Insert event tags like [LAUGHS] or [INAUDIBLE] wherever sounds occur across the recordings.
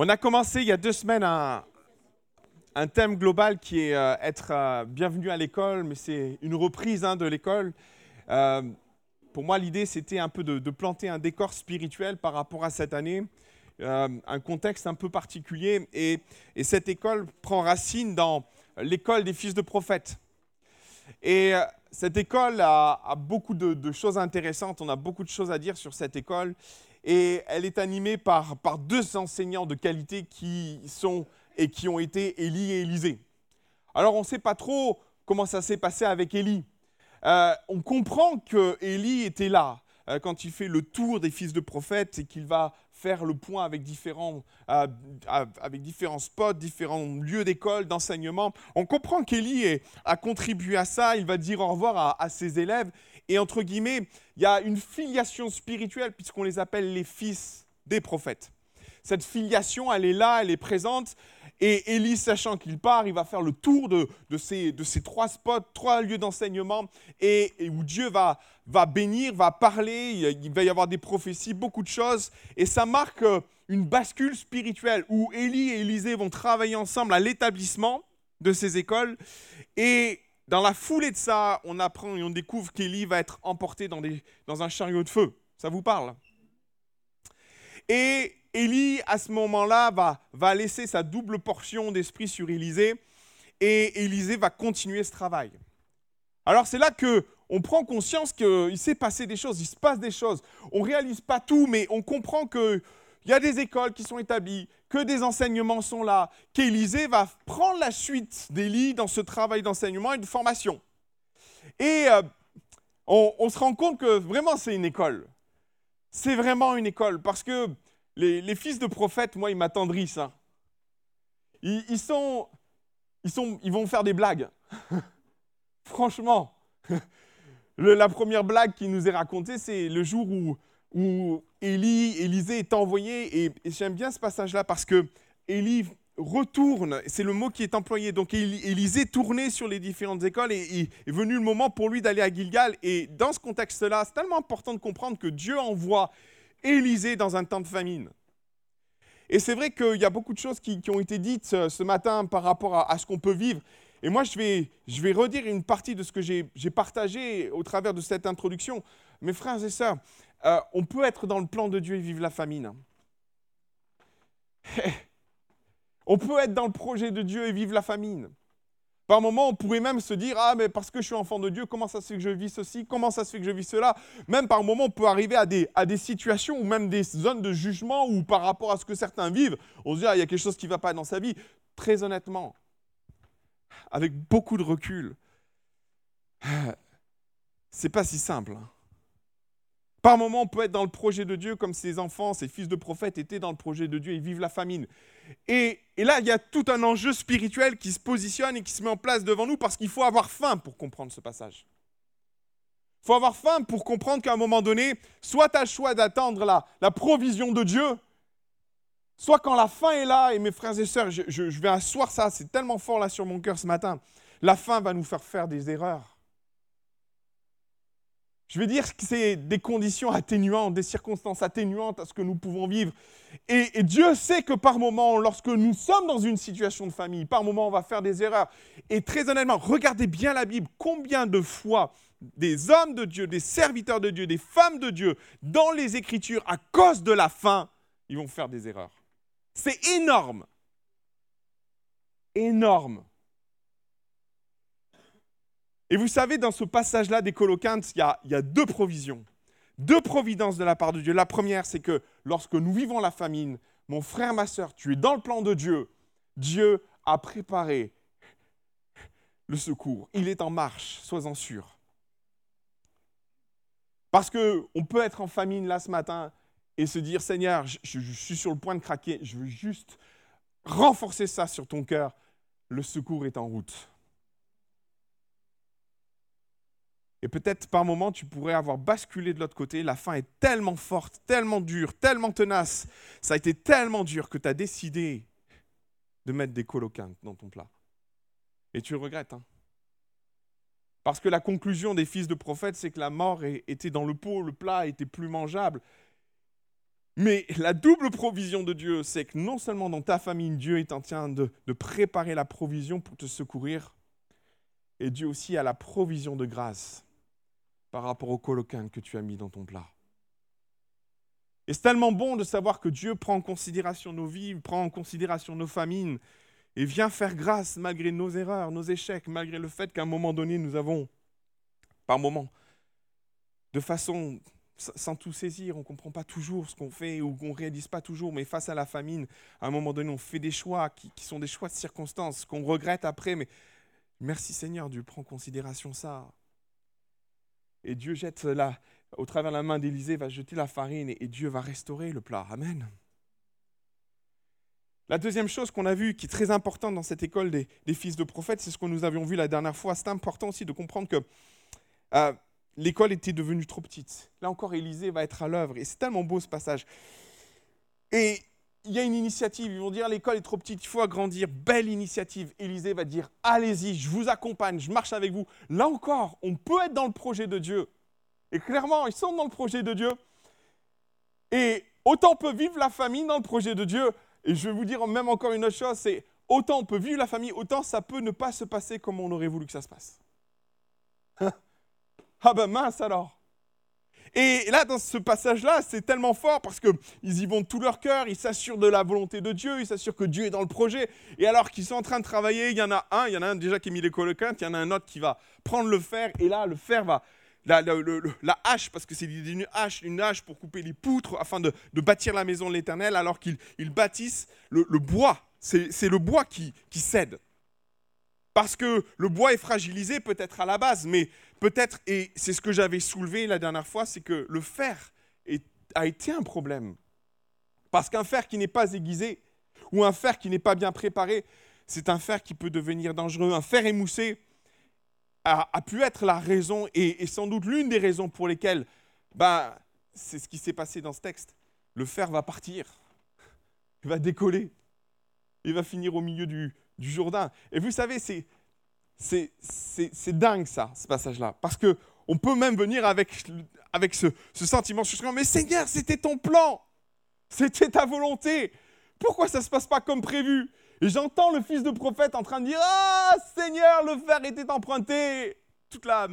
On a commencé il y a deux semaines un, thème global qui est euh, être euh, bienvenu à l'école, mais c'est une reprise hein, de l'école. Euh, pour moi, l'idée, c'était un peu de, planter un décor spirituel par rapport à cette année, un contexte un peu particulier. Et, cette école prend racine dans l'école des fils de prophètes. Et cette école a, beaucoup de, de, choses intéressantes, on a beaucoup de choses à dire sur cette école et elle est animée par, par deux enseignants de qualité qui sont et qui ont été Élie et Élisée. Alors on ne sait pas trop comment ça s'est passé avec Élie. Euh, on comprend que Élie était là euh, quand il fait le tour des fils de prophètes et qu'il va faire le point avec différents, euh, avec différents spots, différents lieux d'école, d'enseignement. On comprend qu'Élie a contribué à ça, il va dire au revoir à ses élèves et entre guillemets, il y a une filiation spirituelle puisqu'on les appelle les fils des prophètes. Cette filiation, elle est là, elle est présente. Et Élie, sachant qu'il part, il va faire le tour de, ces, trois spots, trois lieux d'enseignement, et, où Dieu va, va bénir, va parler, il va y avoir des prophéties, beaucoup de choses. Et ça marque euh, une bascule spirituelle où Élie et Élisée vont travailler ensemble à l'établissement de ces écoles. Et dans la foulée de ça, on apprend et on découvre qu'Élie va être emporté dans, un chariot de feu. Ça vous parle? Et Élie, à ce moment-là, va, va laisser sa double portion d'esprit sur Élisée et Élisée va continuer ce travail. Alors c'est là que on prend conscience qu'il s'est passé des choses, il se passe des choses. On réalise pas tout, mais on comprend qu'il y a des écoles qui sont établies, que des enseignements sont là, qu'Élisée va prendre la suite d'Élie dans ce travail d'enseignement et de formation. Et euh, on, se rend compte que vraiment c'est une école. C'est vraiment une école parce que les, fils de prophètes, moi, ils m'attendrissent. Hein. Ils, sont, ils, sont, ils vont faire des blagues. [LAUGHS] Franchement, [LAUGHS] la première blague qui nous est racontée, c'est le jour où où Élie, Élisée est envoyé, et, j'aime bien ce passage-là parce que Élie retourne, c'est le mot qui est employé, donc Élisée tournait sur les différentes écoles et, est venu le moment pour lui d'aller à Gilgal, et dans ce contexte-là, c'est tellement important de comprendre que Dieu envoie Élisée dans un temps de famine. Et c'est vrai qu'il y a beaucoup de choses qui, ont été dites ce, matin par rapport à, ce qu'on peut vivre. Et moi, je vais, je vais redire une partie de ce que j'ai partagé au travers de cette introduction. Mes frères et sœurs, euh, on peut être dans le plan de Dieu et vivre la famine. [LAUGHS] on peut être dans le projet de Dieu et vivre la famine. Par moments, on pourrait même se dire Ah, mais parce que je suis enfant de Dieu, comment ça se fait que je vis ceci Comment ça se fait que je vis cela? Même par moments, on peut arriver à des, à des situations ou même des zones de jugement où, par rapport à ce que certains vivent, on se dit Ah, il y a quelque chose qui ne va pas dans sa vie. Très honnêtement, avec beaucoup de recul, [SIGHS] c'est pas si simple. Hein. Par moments, on peut être dans le projet de Dieu comme ses enfants, ses fils de prophètes étaient dans le projet de Dieu et vivent la famine. Et, là, il y a tout un enjeu spirituel qui se positionne et qui se met en place devant nous parce qu'il faut avoir faim pour comprendre ce passage. Il faut avoir faim pour comprendre qu'à un moment donné, soit tu as le choix d'attendre la, la, provision de Dieu, soit quand la faim est là, et mes frères et sœurs, je, je vais asseoir ça, c'est tellement fort là sur mon cœur ce matin, la faim va nous faire faire des erreurs. Je vais dire que c'est des conditions atténuantes, des circonstances atténuantes à ce que nous pouvons vivre. Et, Dieu sait que par moment, lorsque nous sommes dans une situation de famille, par moment, on va faire des erreurs. Et très honnêtement, regardez bien la Bible. Combien de fois des hommes de Dieu, des serviteurs de Dieu, des femmes de Dieu, dans les Écritures, à cause de la faim, ils vont faire des erreurs. C'est énorme. Énorme. Et vous savez, dans ce passage-là des Coloquintes, il y, a, deux provisions, deux providences de la part de Dieu. La première, c'est que lorsque nous vivons la famine, mon frère, ma soeur, tu es dans le plan de Dieu. Dieu a préparé le secours. Il est en marche, sois-en sûr. Parce qu'on peut être en famine là ce matin et se dire, Seigneur, je, je suis sur le point de craquer, je veux juste renforcer ça sur ton cœur. Le secours est en route. Et peut-être par moment, tu pourrais avoir basculé de l'autre côté. La faim est tellement forte, tellement dure, tellement tenace. Ça a été tellement dur que tu as décidé de mettre des coloquintes dans ton plat. Et tu le regrettes. Hein Parce que la conclusion des fils de prophètes, c'est que la mort était dans le pot, le plat était plus mangeable. Mais la double provision de Dieu, c'est que non seulement dans ta famille, Dieu est en train de, de préparer la provision pour te secourir, et Dieu aussi a la provision de grâce par rapport au colocan que tu as mis dans ton plat. Et c'est tellement bon de savoir que Dieu prend en considération nos vies, prend en considération nos famines, et vient faire grâce malgré nos erreurs, nos échecs, malgré le fait qu'à un moment donné, nous avons, par moment, de façon sans tout saisir, on ne comprend pas toujours ce qu'on fait ou qu'on ne réalise pas toujours, mais face à la famine, à un moment donné, on fait des choix qui, qui sont des choix de circonstances, qu'on regrette après, mais merci Seigneur, Dieu prend en considération ça. Et Dieu jette là, au travers la main d'Élisée, va jeter la farine et, Dieu va restaurer le plat. Amen. La deuxième chose qu'on a vue, qui est très importante dans cette école des, fils de prophètes, c'est ce que nous avions vu la dernière fois. C'est important aussi de comprendre que euh, l'école était devenue trop petite. Là encore, Élisée va être à l'œuvre. Et c'est tellement beau ce passage. Et il y a une initiative. Ils vont dire l'école est trop petite, il faut agrandir. Belle initiative. Élisée va dire allez-y, je vous accompagne, je marche avec vous. Là encore, on peut être dans le projet de Dieu. Et clairement, ils sont dans le projet de Dieu. Et autant peut vivre la famille dans le projet de Dieu. Et je vais vous dire même encore une autre chose, c'est autant on peut vivre la famille, autant ça peut ne pas se passer comme on aurait voulu que ça se passe. [LAUGHS] ah ben mince alors. Et là, dans ce passage-là, c'est tellement fort parce qu'ils y vont de tout leur cœur, ils s'assurent de la volonté de Dieu, ils s'assurent que Dieu est dans le projet. Et alors qu'ils sont en train de travailler, il y en a un, il y en a un déjà qui a mis les coloquintes, il y en a un autre qui va prendre le fer, et là, le fer va, la, hache, parce que c'est une hache, une hache pour couper les poutres afin de, bâtir la maison de l'Éternel, alors qu'ils bâtissent le, bois. C'est le bois qui, cède. Parce que le bois est fragilisé peut-être à la base, mais peut-être, et c'est ce que j'avais soulevé la dernière fois, c'est que le fer a été un problème. Parce qu'un fer qui n'est pas aiguisé, ou un fer qui n'est pas bien préparé, c'est un fer qui peut devenir dangereux. Un fer émoussé, a, pu être la raison et, sans doute l'une des raisons pour lesquelles ben, c'est ce qui s'est passé dans ce texte. Le fer va partir, il va décoller, il va finir au milieu du, du Jourdain. Et vous savez, c'est, c'est, c'est, dingue ça, ce passage-là, parce que on peut même venir avec, avec ce, ce sentiment mais Seigneur, c'était ton plan, c'était ta volonté. Pourquoi ça ne se passe pas comme prévu? Et j'entends le fils de prophète en train de dire Ah, Seigneur, le fer était emprunté. Toute la,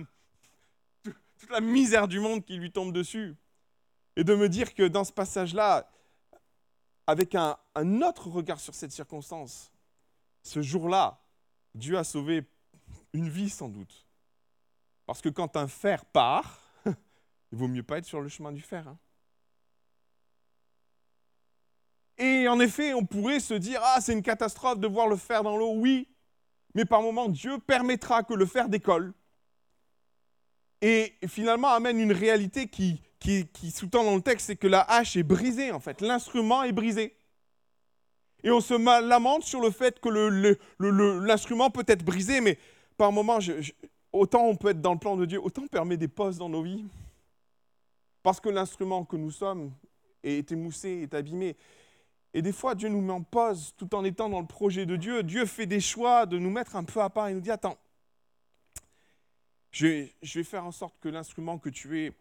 toute la misère du monde qui lui tombe dessus. Et de me dire que dans ce passage-là, avec un, un autre regard sur cette circonstance, ce jour-là, Dieu a sauvé une vie sans doute. Parce que quand un fer part, [LAUGHS] il vaut mieux pas être sur le chemin du fer. Hein. Et en effet, on pourrait se dire, ah, c'est une catastrophe de voir le fer dans l'eau, oui, mais par moment, Dieu permettra que le fer décolle. Et finalement, amène une réalité qui, sous-tend dans le texte, c'est que la hache est brisée, en fait. L'instrument est brisé. Et on se lamente sur le fait que l'instrument peut être brisé, mais par moment, autant on peut être dans le plan de Dieu, autant on permet des pauses dans nos vies. Parce que l'instrument que nous sommes est émoussé, est abîmé. Et des fois, Dieu nous met en pause tout en étant dans le projet de Dieu. Dieu fait des choix de nous mettre un peu à part et nous dit, attends, je vais, faire en sorte que l'instrument que tu es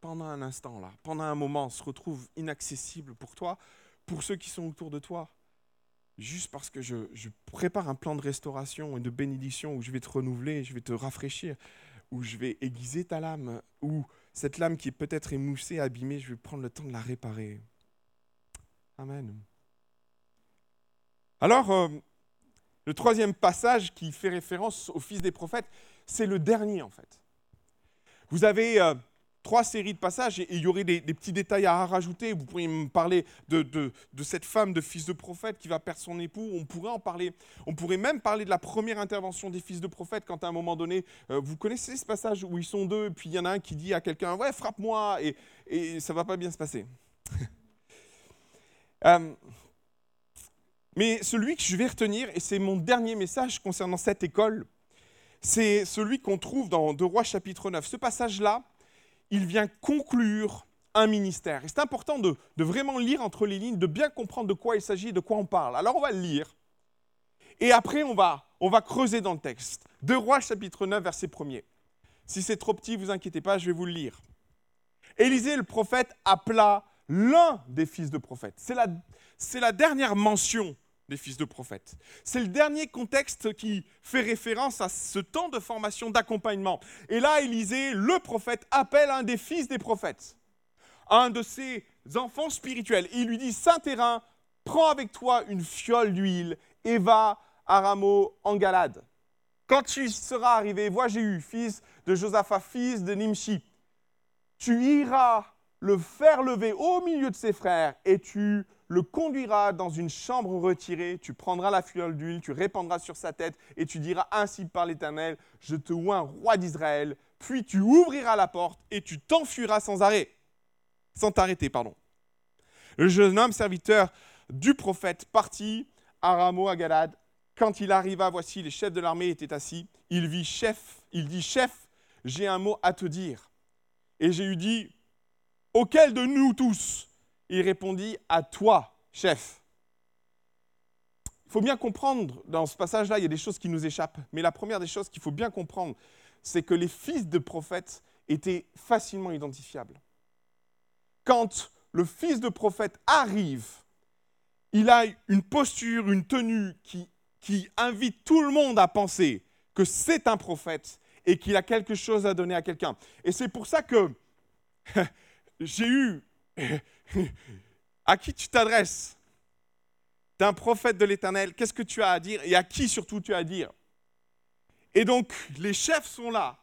pendant un instant, là, pendant un moment, se retrouve inaccessible pour toi, pour ceux qui sont autour de toi. Juste parce que je, prépare un plan de restauration et de bénédiction où je vais te renouveler, je vais te rafraîchir, où je vais aiguiser ta lame, où cette lame qui est peut-être émoussée, abîmée, je vais prendre le temps de la réparer. Amen. Alors, euh, le troisième passage qui fait référence au Fils des prophètes, c'est le dernier en fait. Vous avez euh, trois séries de passages et il y aurait des, petits détails à rajouter. Vous pourriez me parler de, cette femme de fils de prophète qui va perdre son époux. On pourrait en parler. On pourrait même parler de la première intervention des fils de prophète quand à un moment donné, euh, vous connaissez ce passage où ils sont deux, et puis il y en a un qui dit à quelqu'un, ouais, frappe-moi, et, et ça va pas bien se passer. [LAUGHS] Euh, mais celui que je vais retenir, et c'est mon dernier message concernant cette école, c'est celui qu'on trouve dans 2 Rois chapitre 9. Ce passage-là, il vient conclure un ministère. Et c'est important de, vraiment lire entre les lignes, de bien comprendre de quoi il s'agit, de quoi on parle. Alors on va le lire. Et après, on va, on va creuser dans le texte. 2 Rois chapitre 9, verset 1er. Si c'est trop petit, vous inquiétez pas, je vais vous le lire. Élisée le prophète appela l'un des fils de prophètes. C'est la, c'est la dernière mention des fils de prophètes. C'est le dernier contexte qui fait référence à ce temps de formation, d'accompagnement. Et là, Élisée, le prophète, appelle un des fils des prophètes, un de ses enfants spirituels. Il lui dit, Saint Terrain, prends avec toi une fiole d'huile et va à Rameau en Galade. Quand tu seras arrivé, vois Jéhu, fils de Josaphat, fils de Nimshi, tu iras le faire lever au milieu de ses frères et tu le conduiras dans une chambre retirée, tu prendras la fiole d'huile, tu répandras sur sa tête et tu diras ainsi par l'Éternel, je te oins roi d'Israël, puis tu ouvriras la porte et tu t'enfuiras sans arrêt, sans t'arrêter, pardon. Le jeune homme serviteur du prophète partit à Rameau à Galade. Quand il arriva, voici les chefs de l'armée étaient assis. Il vit chef, il dit chef, j'ai un mot à te dire. Et j'ai eu dit, auquel de nous tous il répondit à toi, chef. Il faut bien comprendre, dans ce passage-là, il y a des choses qui nous échappent. Mais la première des choses qu'il faut bien comprendre, c'est que les fils de prophètes étaient facilement identifiables. Quand le fils de prophète arrive, il a une posture, une tenue qui, invite tout le monde à penser que c'est un prophète et qu'il a quelque chose à donner à quelqu'un. Et c'est pour ça que [LAUGHS] j'ai eu [LAUGHS] à qui tu t'adresses D'un prophète de l'Éternel, qu'est-ce que tu as à dire? Et à qui surtout tu as à dire? Et donc, les chefs sont là.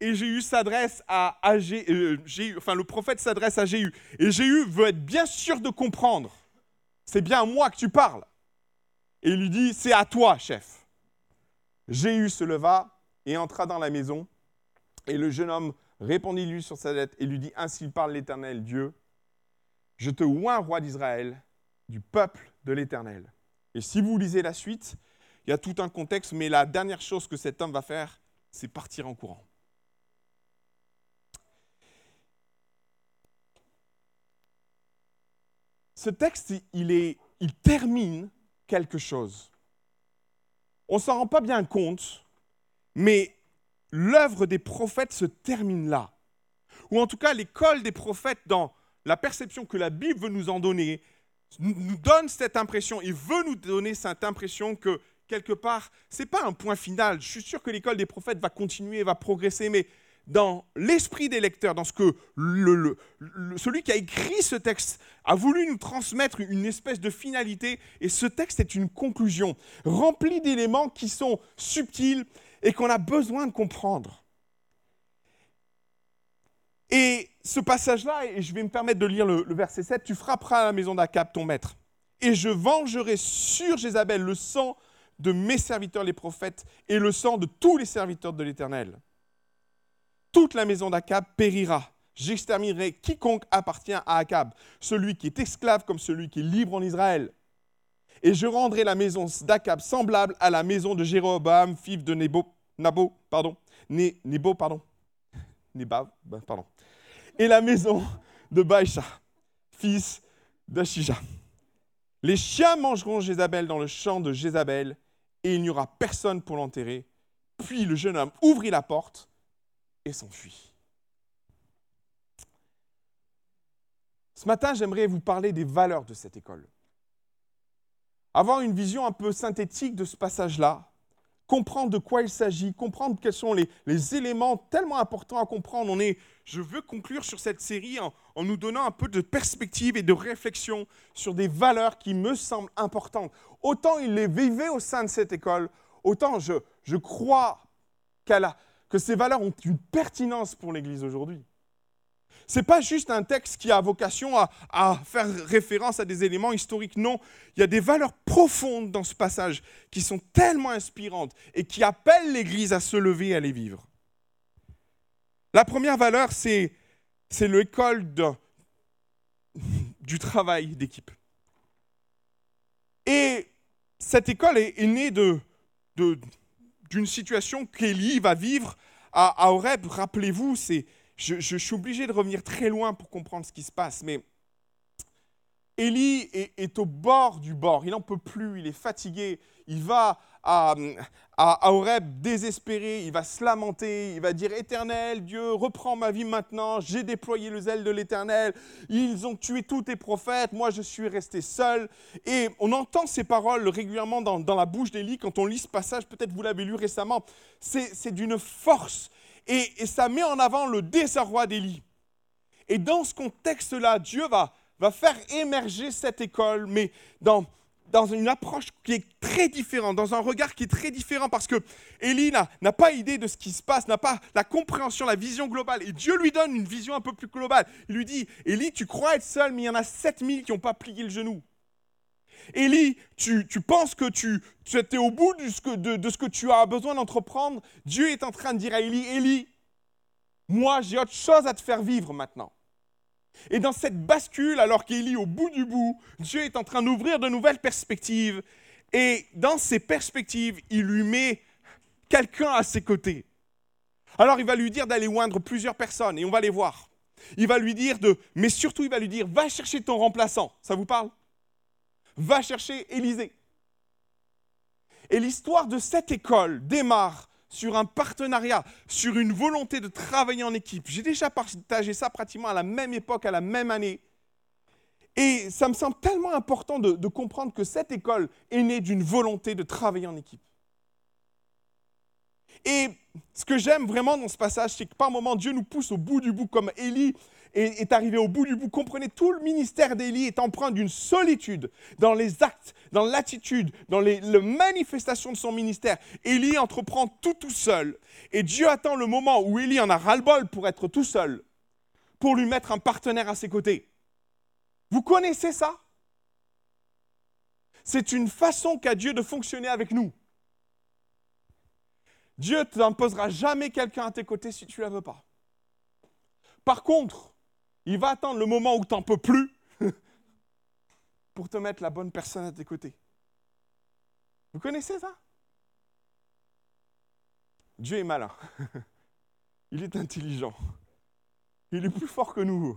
Et Jéhu s'adresse à, euh, enfin le prophète s'adresse à Jéhu. Et Jéhu veut être bien sûr de comprendre. C'est bien à moi que tu parles. Et il lui dit, c'est à toi, chef. Jéhu se leva et entra dans la maison. Et le jeune homme répondit lui sur sa tête et lui dit, ainsi parle l'Éternel Dieu, je te oins roi d'Israël, du peuple de l'Éternel. Et si vous lisez la suite, il y a tout un contexte, mais la dernière chose que cet homme va faire, c'est partir en courant. Ce texte, il, est, il termine quelque chose. On ne s'en rend pas bien compte, mais l'œuvre des prophètes se termine là. Ou en tout cas, l'école des prophètes dans la perception que la Bible veut nous en donner, nous donne cette impression, il veut nous donner cette impression que quelque part, ce n'est pas un point final. Je suis sûr que l'école des prophètes va continuer, va progresser, mais dans l'esprit des lecteurs, dans ce que celui qui a écrit ce texte a voulu nous transmettre une espèce de finalité, et ce texte est une conclusion remplie d'éléments qui sont subtils et qu'on a besoin de comprendre. Et ce passage-là, et je vais me permettre de lire le, verset 7, tu frapperas à la maison d'Akab, ton maître, et je vengerai sur Jézabel le sang de mes serviteurs les prophètes et le sang de tous les serviteurs de l'Éternel. Toute la maison d'Akab périra. J'exterminerai quiconque appartient à Akab, celui qui est esclave comme celui qui est libre en Israël. Et je rendrai la maison d'Akab semblable à la maison de Jéroboam, fils de Nebo, Nabo, Nebo, pardon, Ben, pardon, et la maison de Baïcha, fils d'Achija. Les chiens mangeront Jézabel dans le champ de Jézabel, et il n'y aura personne pour l'enterrer. Puis le jeune homme ouvrit la porte et s'enfuit. Ce matin, j'aimerais vous parler des valeurs de cette école. Avoir une vision un peu synthétique de ce passage-là, comprendre de quoi il s'agit, comprendre quels sont les, éléments tellement importants à comprendre. On est, je veux conclure sur cette série en, nous donnant un peu de perspective et de réflexion sur des valeurs qui me semblent importantes. Autant il les vivait au sein de cette école, autant je, je crois que ces valeurs ont une pertinence pour l'Église aujourd'hui. Ce n'est pas juste un texte qui a vocation à, faire référence à des éléments historiques. Non, il y a des valeurs profondes dans ce passage qui sont tellement inspirantes et qui appellent l'Église à se lever et à les vivre. La première valeur, c'est, l'école du travail d'équipe. Et cette école est, née d'une situation qu'Élie va vivre à, à Horeb. Rappelez-vous, c'est je, suis obligé de revenir très loin pour comprendre ce qui se passe, mais Élie est, au bord du bord, il n'en peut plus, il est fatigué, il va à, à, Horeb désespéré, il va se lamenter, il va dire Éternel, Dieu, reprends ma vie maintenant, j'ai déployé le zèle de l'Éternel, ils ont tué tous tes prophètes, moi je suis resté seul. Et on entend ces paroles régulièrement dans, la bouche d'Élie quand on lit ce passage, peut-être vous l'avez lu récemment, c'est d'une force et, ça met en avant le désarroi d'Élie. Et dans ce contexte-là, Dieu va va faire émerger cette école, mais dans, dans une approche qui est très différente, dans un regard qui est très différent, parce que Élie n'a pas idée de ce qui se passe, n'a pas la compréhension, la vision globale. Et Dieu lui donne une vision un peu plus globale. Il lui dit, Élie, tu crois être seul, mais il y en a 7000 qui n'ont pas plié le genou. Élie, tu, tu, penses que tu, tu es au bout de ce, que, de, de ce que tu as besoin d'entreprendre? Dieu est en train de dire à Élie, Élie, moi j'ai autre chose à te faire vivre maintenant. Et dans cette bascule, alors qu'Élie au bout du bout, Dieu est en train d'ouvrir de nouvelles perspectives. Et dans ces perspectives, il lui met quelqu'un à ses côtés. Alors il va lui dire d'aller oindre plusieurs personnes, et on va les voir. Il va lui dire de... Mais surtout, il va lui dire, va chercher ton remplaçant. Ça vous parle? Va chercher Élisée. Et l'histoire de cette école démarre sur un partenariat, sur une volonté de travailler en équipe. J'ai déjà partagé ça pratiquement à la même époque, à la même année. Et ça me semble tellement important de, comprendre que cette école est née d'une volonté de travailler en équipe. Et ce que j'aime vraiment dans ce passage, c'est que par moments, Dieu nous pousse au bout du bout, comme Élie est, arrivé au bout du bout. Comprenez, tout le ministère d'Élie est empreint d'une solitude dans les actes, dans l'attitude, dans les, manifestations de son ministère. Élie entreprend tout tout seul. Et Dieu attend le moment où Élie en a ras-le-bol pour être tout seul, pour lui mettre un partenaire à ses côtés. Vous connaissez ça? C'est une façon qu'a Dieu de fonctionner avec nous. Dieu ne t'imposera jamais quelqu'un à tes côtés si tu ne la veux pas. Par contre, il va attendre le moment où tu n'en peux plus [LAUGHS] pour te mettre la bonne personne à tes côtés. Vous connaissez ça? Dieu est malin. [LAUGHS] Il est intelligent. Il est plus fort que nous.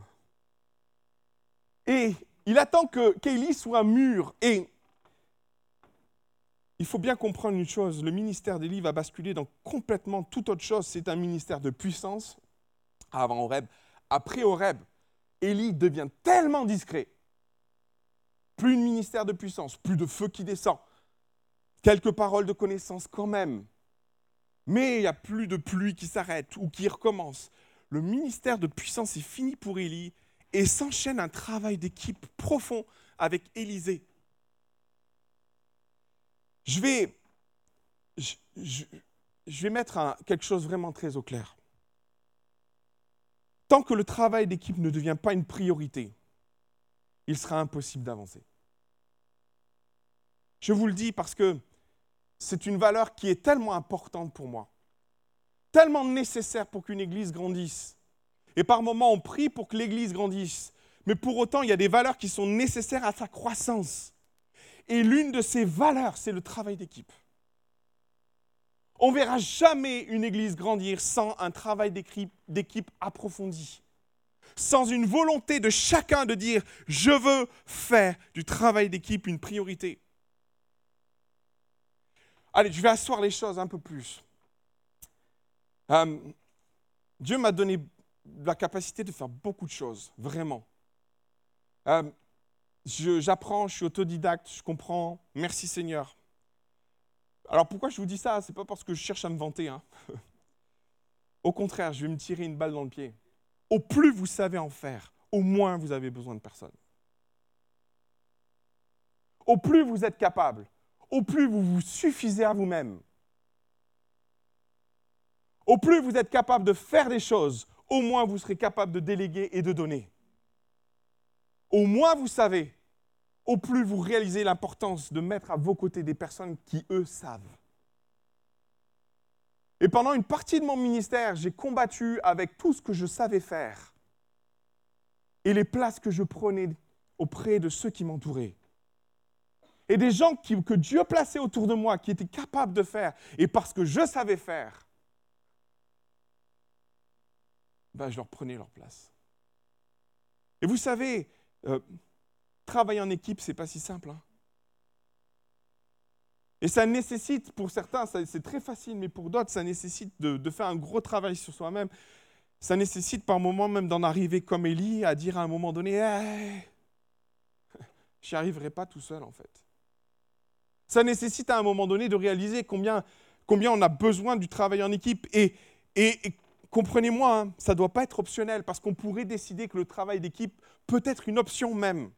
Et il attend que Kaylee soit mûr. Et il faut bien comprendre une chose, le ministère d'Élie va basculer dans complètement toute autre chose. C'est un ministère de puissance avant Horeb. Après Horeb, Élie devient tellement discret. Plus de ministère de puissance, plus de feu qui descend. Quelques paroles de connaissance quand même. Mais il n'y a plus de pluie qui s'arrête ou qui recommence. Le ministère de puissance est fini pour Élie et s'enchaîne un travail d'équipe profond avec Élisée. Je vais, je, vais mettre quelque chose vraiment très au clair. Tant que le travail d'équipe ne devient pas une priorité, il sera impossible d'avancer. Je vous le dis parce que c'est une valeur qui est tellement importante pour moi, tellement nécessaire pour qu'une Église grandisse. Et par moments, on prie pour que l'Église grandisse, mais pour autant, il y a des valeurs qui sont nécessaires à sa croissance. Et l'une de ces valeurs, c'est le travail d'équipe. On ne verra jamais une Église grandir sans un travail d'équipe approfondi, sans une volonté de chacun de dire je veux faire du travail d'équipe une priorité. Allez, je vais asseoir les choses un peu plus. Euh, Dieu m'a donné la capacité de faire beaucoup de choses, vraiment. Euh, j'apprends, je suis autodidacte, je comprends. Merci Seigneur. Alors pourquoi je vous dis ça? C'est pas parce que je cherche à me vanter. Hein. [LAUGHS] Au contraire, je vais me tirer une balle dans le pied. Au plus vous savez en faire, au moins vous avez besoin de personne. Au plus vous êtes capable, au plus vous vous suffisez à vous-même. Au plus vous êtes capable de faire des choses, au moins vous serez capable de déléguer et de donner. Au moins vous savez, au plus vous réalisez l'importance de mettre à vos côtés des personnes qui, eux, savent. Et pendant une partie de mon ministère, j'ai combattu avec tout ce que je savais faire et les places que je prenais auprès de ceux qui m'entouraient. Et des gens que Dieu plaçait autour de moi, qui étaient capables de faire, et parce que je savais faire, ben je leur prenais leur place. Et vous savez, euh, travailler en équipe, c'est pas si simple. Hein. Et ça nécessite, pour certains, c'est très facile, mais pour d'autres, ça nécessite de, faire un gros travail sur soi-même. Ça nécessite par moments même d'en arriver comme Élie à dire à un moment donné, hey, [LAUGHS] j'y arriverai pas tout seul en fait. Ça nécessite à un moment donné de réaliser combien, combien on a besoin du travail en équipe. Et, comprenez-moi, hein, ça ne doit pas être optionnel parce qu'on pourrait décider que le travail d'équipe peut être une option même.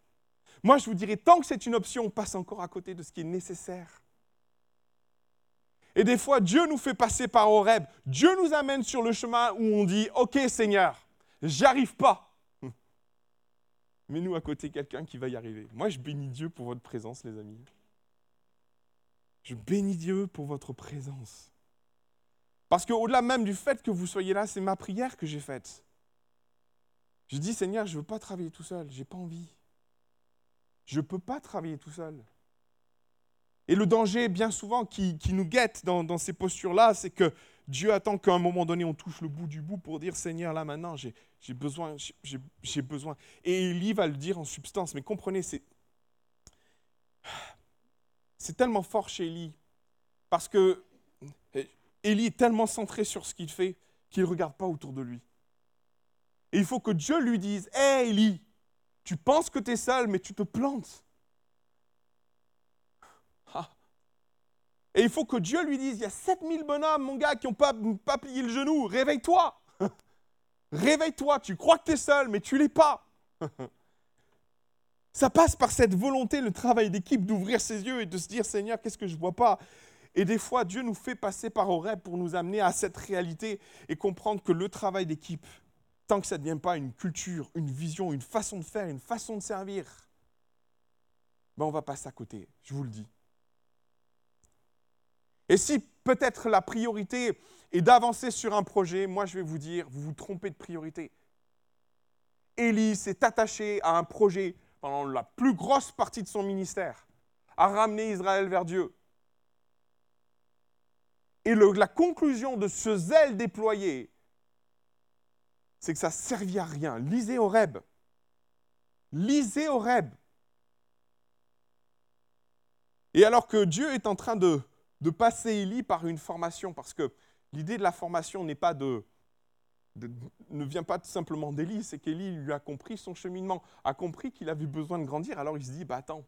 Moi, je vous dirais, tant que c'est une option, on passe encore à côté de ce qui est nécessaire. Et des fois, Dieu nous fait passer par Horeb. Dieu nous amène sur le chemin où on dit Ok, Seigneur, j'arrive pas. [LAUGHS] Mais nous à côté quelqu'un qui va y arriver. Moi, je bénis Dieu pour votre présence, les amis. Je bénis Dieu pour votre présence. Parce qu'au-delà même du fait que vous soyez là, c'est ma prière que j'ai faite. Je dis, Seigneur, je ne veux pas travailler tout seul, je n'ai pas envie. Je ne peux pas travailler tout seul. Et le danger, bien souvent, qui, nous guette dans, ces postures-là, c'est que Dieu attend qu'à un moment donné, on touche le bout du bout pour dire Seigneur, là maintenant, j'ai besoin, j'ai besoin. Et Élie va le dire en substance. Mais comprenez, c'est tellement fort chez Élie parce que Élie est tellement centré sur ce qu'il fait qu'il ne regarde pas autour de lui. Et il faut que Dieu lui dise Hé Élie, tu penses que tu es seul, mais tu te plantes. Et il faut que Dieu lui dise, il y a 7000 bonhommes, mon gars, qui n'ont pas, plié le genou. Réveille-toi. [LAUGHS] Réveille-toi. Tu crois que tu es seul, mais tu l'es pas. [LAUGHS] Ça passe par cette volonté, le travail d'équipe, d'ouvrir ses yeux et de se dire, Seigneur, qu'est-ce que je ne vois pas? Et des fois, Dieu nous fait passer par rêve pour nous amener à cette réalité et comprendre que le travail d'équipe, tant que ça ne devient pas une culture, une vision, une façon de faire, une façon de servir, ben on va passer à côté, je vous le dis. Et si peut-être la priorité est d'avancer sur un projet, moi je vais vous dire, vous vous trompez de priorité. Élie s'est attaché à un projet pendant la plus grosse partie de son ministère, à ramener Israël vers Dieu. Et la conclusion de ce zèle déployé, c'est que ça servit à rien. Lisez Horeb. Lisez Horeb. Et alors que Dieu est en train de de passer Élie par une formation, parce que l'idée de la formation n'est pas de, ne vient pas simplement d'Élie, c'est qu'Élie lui a compris son cheminement, a compris qu'il avait besoin de grandir, alors il se dit, bah attends,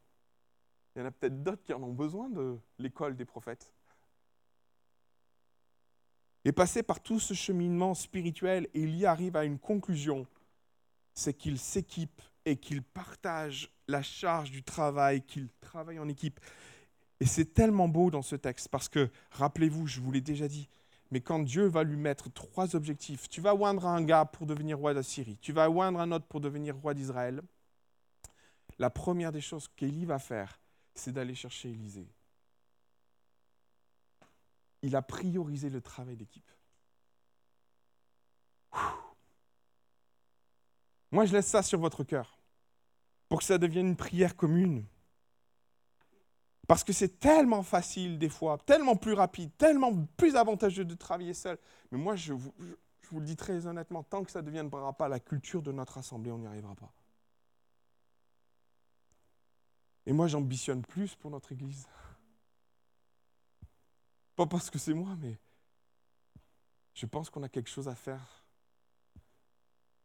il y en a peut-être d'autres qui en ont besoin de l'école des prophètes. Et passer par tout ce cheminement spirituel, Élie arrive à une conclusion, c'est qu'il s'équipe et qu'il partage la charge du travail, qu'il travaille en équipe. Et c'est tellement beau dans ce texte parce que, rappelez-vous, je vous l'ai déjà dit, mais quand Dieu va lui mettre trois objectifs, tu vas oindre un gars pour devenir roi d'Assyrie, tu vas oindre un autre pour devenir roi d'Israël, la première des choses qu'Élie va faire, c'est d'aller chercher Élisée. Il a priorisé le travail d'équipe. Moi, je laisse ça sur votre cœur pour que ça devienne une prière commune. Parce que c'est tellement facile des fois, tellement plus rapide, tellement plus avantageux de travailler seul. Mais moi, je vous, le dis très honnêtement, tant que ça ne deviendra pas la culture de notre assemblée, on n'y arrivera pas. Et moi, j'ambitionne plus pour notre Église. Pas parce que c'est moi, mais je pense qu'on a quelque chose à faire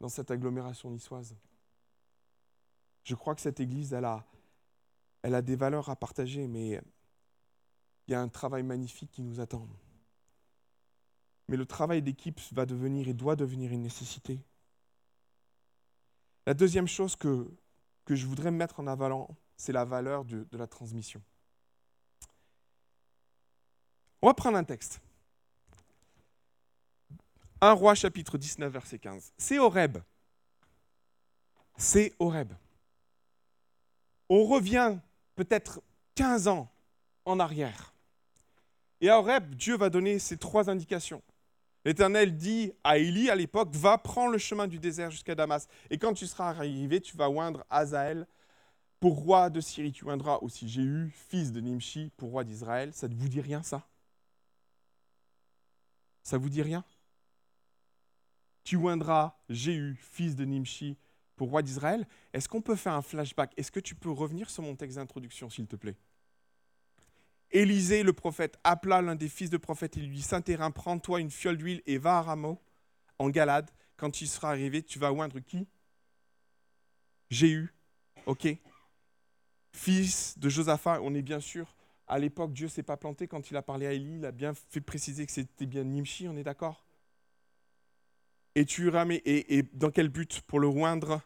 dans cette agglomération niçoise. Je crois que cette Église, elle a, elle a des valeurs à partager, mais il y a un travail magnifique qui nous attend. Mais le travail d'équipe va devenir et doit devenir une nécessité. La deuxième chose que, je voudrais mettre en avant, c'est la valeur de la transmission. On va prendre un texte. Un roi chapitre 19 verset 15. C'est Horeb. C'est Horeb. On revient peut-être 15 ans en arrière. Et à Horeb, Dieu va donner ces trois indications. L'Éternel dit à Élie à l'époque, va prendre le chemin du désert jusqu'à Damas. Et quand tu seras arrivé, tu vas oindre Azaël pour roi de Syrie. Tu oindras aussi Jéhu, fils de Nimshi, pour roi d'Israël. Ça ne vous dit rien, ça? Ça vous dit rien? Tu oindras Jéhu, fils de Nimshi, pour roi d'Israël, est-ce qu'on peut faire un flashback? Est-ce que tu peux revenir sur mon texte d'introduction, s'il te plaît? Élisée, le prophète, appela l'un des fils de prophète et lui dit Saint-Hérin, prends-toi une fiole d'huile et va à Rameau, en Galade. Quand tu seras arrivé, tu vas oindre qui? Jéhu, ok. Fils de Josaphat, on est bien sûr, à l'époque, Dieu ne s'est pas planté quand il a parlé à Élie, il a bien fait préciser que c'était bien Nimshi, on est d'accord? Et tu et, et dans quel but? Pour le oindre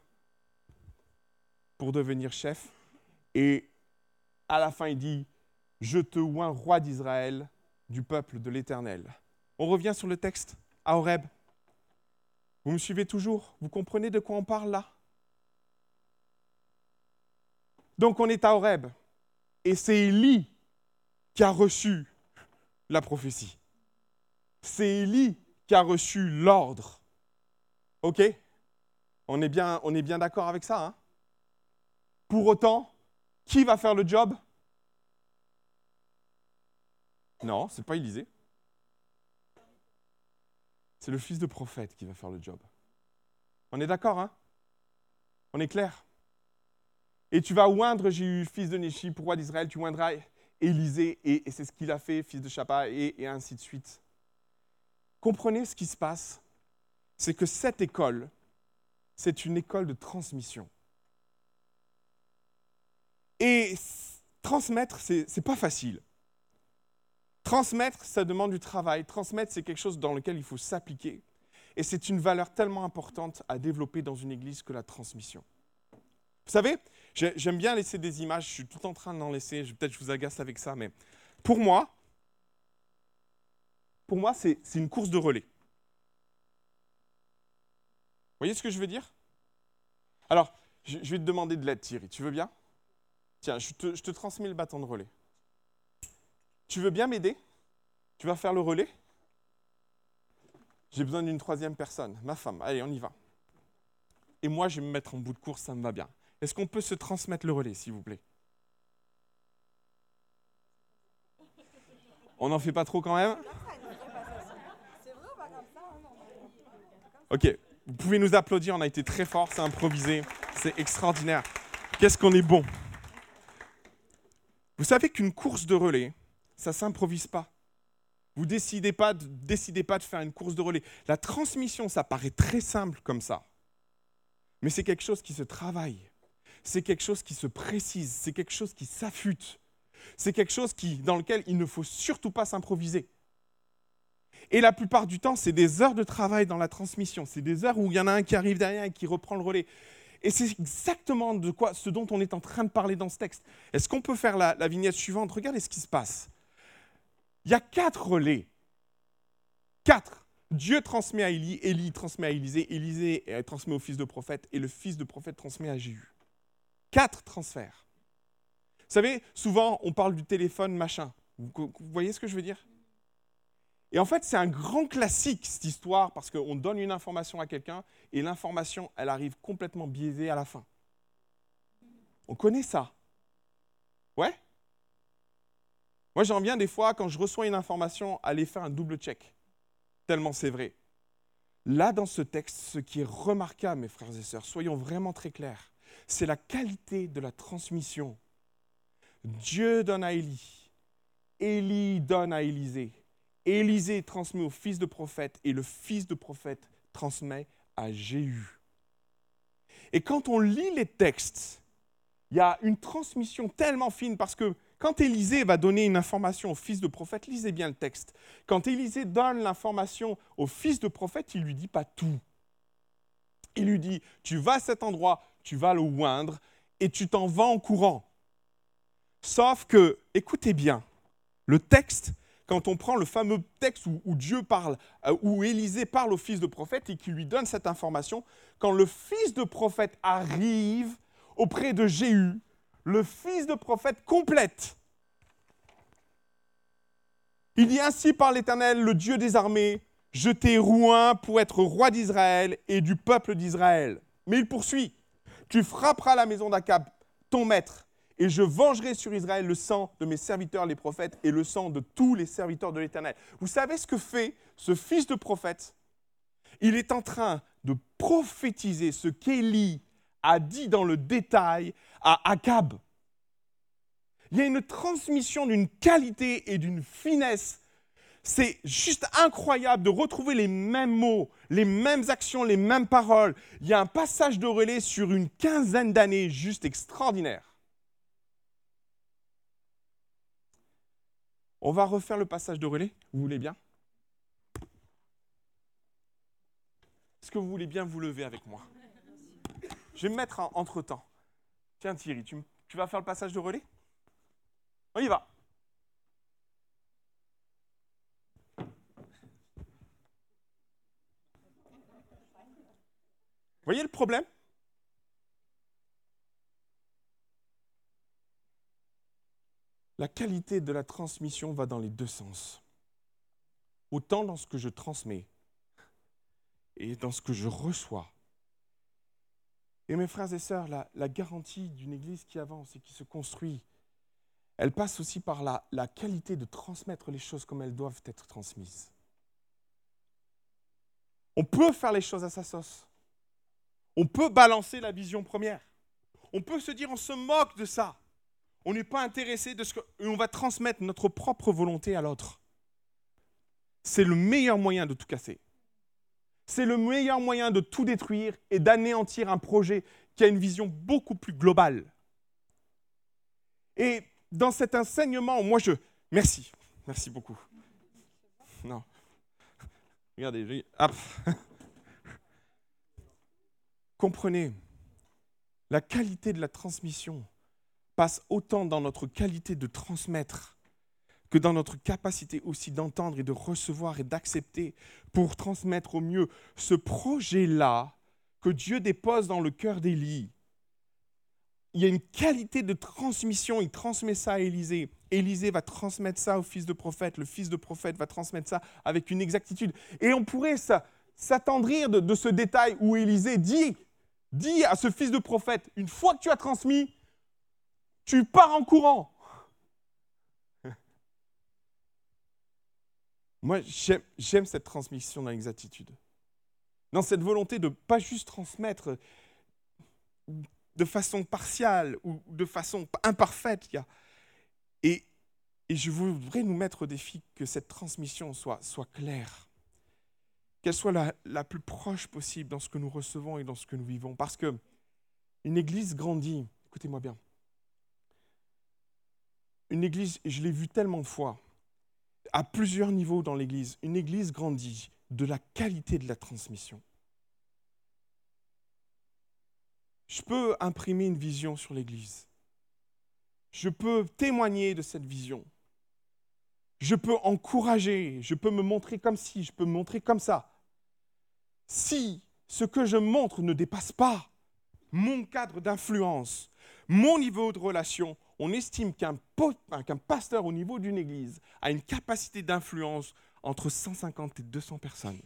Pour devenir chef? Et à la fin, il dit je te oins roi d'Israël, du peuple de l'Éternel. On revient sur le texte à Horeb. Vous me suivez toujours? Vous comprenez de quoi on parle là? Donc on est à Horeb. Et c'est Élie qui a reçu la prophétie. C'est Élie qui a reçu l'ordre. OK? On est bien, d'accord avec ça. Hein? Pour autant, qui va faire le job? Non, c'est pas Élisée. C'est le fils de prophète qui va faire le job. On est d'accord, hein? On est clair? Et tu vas oindre Jéhu, fils de Néchi, pour roi d'Israël, tu oindras Élisée, et, c'est ce qu'il a fait, fils de Chapa, et, ainsi de suite. Comprenez ce qui se passe C'est que cette école, c'est une école de transmission. Et transmettre, c'est n'est pas facile. Transmettre, ça demande du travail. Transmettre, c'est quelque chose dans lequel il faut s'appliquer. Et c'est une valeur tellement importante à développer dans une église que la transmission. Vous savez, j'aime bien laisser des images, je suis tout en train d'en laisser, peut-être je vous agace avec ça, mais pour moi, pour moi, c'est une course de relais. Vous voyez ce que je veux dire? Alors, je, vais te demander de l'aide, Thierry. Tu veux bien? Tiens, je te, je te transmets le bâton de relais. Tu veux bien m'aider? Tu vas faire le relais? J'ai besoin d'une troisième personne, ma femme. Allez, on y va. Et moi, je vais me mettre en bout de course, ça me va bien. Est-ce qu'on peut se transmettre le relais, s'il vous plaît? On n'en fait pas trop quand même? Ok, vous pouvez nous applaudir, on a été très fort, c'est improvisé, c'est extraordinaire. Qu'est-ce qu'on est bon? Vous savez qu'une course de relais, ça ne s'improvise pas. Vous décidez pas, de, décidez pas de faire une course de relais. La transmission, ça paraît très simple comme ça. Mais c'est quelque chose qui se travaille. C'est quelque chose qui se précise. C'est quelque chose qui s'affûte. C'est quelque chose dans lequel il ne faut surtout pas s'improviser. Et la plupart du temps, c'est des heures de travail dans la transmission. C'est des heures où il y en a un qui arrive derrière et qui reprend le relais. Et c'est exactement de quoi, ce dont on est en train de parler dans ce texte. Est-ce qu'on peut faire la, la vignette suivante? Regardez ce qui se passe. Il y a quatre relais. Quatre. Dieu transmet à Élie, Élie transmet à Élisée, Élisée transmet au fils de prophète, et le fils de prophète transmet à Jéhu. Quatre transferts. Vous savez, souvent, on parle du téléphone machin. Vous, voyez ce que je veux dire? Et en fait, c'est un grand classique, cette histoire, parce qu'on donne une information à quelqu'un, et l'information, elle arrive complètement biaisée à la fin. On connaît ça. Ouais? Moi, j'en viens des fois, quand je reçois une information, à aller faire un double check. Tellement c'est vrai. Là, dans ce texte, ce qui est remarquable, mes frères et sœurs, soyons vraiment très clairs, c'est la qualité de la transmission. Dieu donne à Élie, Élie donne à Élisée, Élisée transmet au fils de prophète et le fils de prophète transmet à Jéhu. Et quand on lit les textes, il y a une transmission tellement fine parce que quand Élisée va donner une information au fils de prophète, lisez bien le texte. Quand Élisée donne l'information au fils de prophète, il lui dit pas tout. Il lui dit, tu vas à cet endroit, tu vas le oindre, et tu t'en vas en courant. Sauf que, écoutez bien, le texte, quand on prend le fameux texte où, Dieu parle, euh, où Élisée parle au fils de prophète et qui lui donne cette information, quand le fils de prophète arrive auprès de Jéhu, le fils de prophète complète. Il dit ainsi par l'Éternel, le Dieu des armées, je t'ai rouin pour être roi d'Israël et du peuple d'Israël. Mais il poursuit, tu frapperas la maison d'Akab, ton maître, et je vengerai sur Israël le sang de mes serviteurs les prophètes et le sang de tous les serviteurs de l'Éternel. Vous savez ce que fait ce fils de prophète? Il est en train de prophétiser ce qu'Élie a dit dans le détail à Akab. Il y a une transmission d'une qualité et d'une finesse. C'est juste incroyable de retrouver les mêmes mots, les mêmes actions, les mêmes paroles. Il y a un passage de relais sur une quinzaine d'années juste extraordinaire. On va refaire le passage de relais, vous voulez bien? Est-ce que vous voulez bien vous lever avec moi? Je vais me mettre en entre-temps. Tiens Thierry, tu, tu vas faire le passage de relais? On y va. Voyez le problème? La qualité de la transmission va dans les deux sens. Autant dans ce que je transmets et dans ce que je reçois. Et mes frères et sœurs, la, garantie d'une Église qui avance et qui se construit, elle passe aussi par la, la qualité de transmettre les choses comme elles doivent être transmises. On peut faire les choses à sa sauce. On peut balancer la vision première. On peut se dire on se moque de ça. On n'est pas intéressé de ce que. on va transmettre notre propre volonté à l'autre. C'est le meilleur moyen de tout casser. C'est le meilleur moyen de tout détruire et d'anéantir un projet qui a une vision beaucoup plus globale. Et dans cet enseignement, moi je. Merci, merci beaucoup. Non. Regardez, hop. Comprenez, la qualité de la transmission passe autant dans notre qualité de transmettre que dans notre capacité aussi d'entendre et de recevoir et d'accepter pour transmettre au mieux ce projet-là que Dieu dépose dans le cœur d'Élie. Il y a une qualité de transmission, il transmet ça à Élisée. Élisée va transmettre ça au fils de prophète, le fils de prophète va transmettre ça avec une exactitude. Et on pourrait s'attendrir de, ce détail où Élisée dit, dit à ce fils de prophète, une fois que tu as transmis, tu pars en courant. [LAUGHS] Moi, j'aime cette transmission dans l'exactitude. Dans cette volonté de ne pas juste transmettre de façon partiale ou de façon imparfaite. Et, je voudrais nous mettre au défi que cette transmission soit claire, qu'elle soit la, plus proche possible dans ce que nous recevons et dans ce que nous vivons. Parce que une église grandit, écoutez-moi bien, une église, je l'ai vu tellement de fois, à plusieurs niveaux dans l'église, une église grandit de la qualité de la transmission. Je peux imprimer une vision sur l'église. Je peux témoigner de cette vision. Je peux encourager, je peux me montrer comme si, je peux me montrer comme ça. Si ce que je montre ne dépasse pas mon cadre d'influence, mon niveau de relation, on estime qu'un pasteur au niveau d'une église a une capacité d'influence entre 150 et 200 personnes.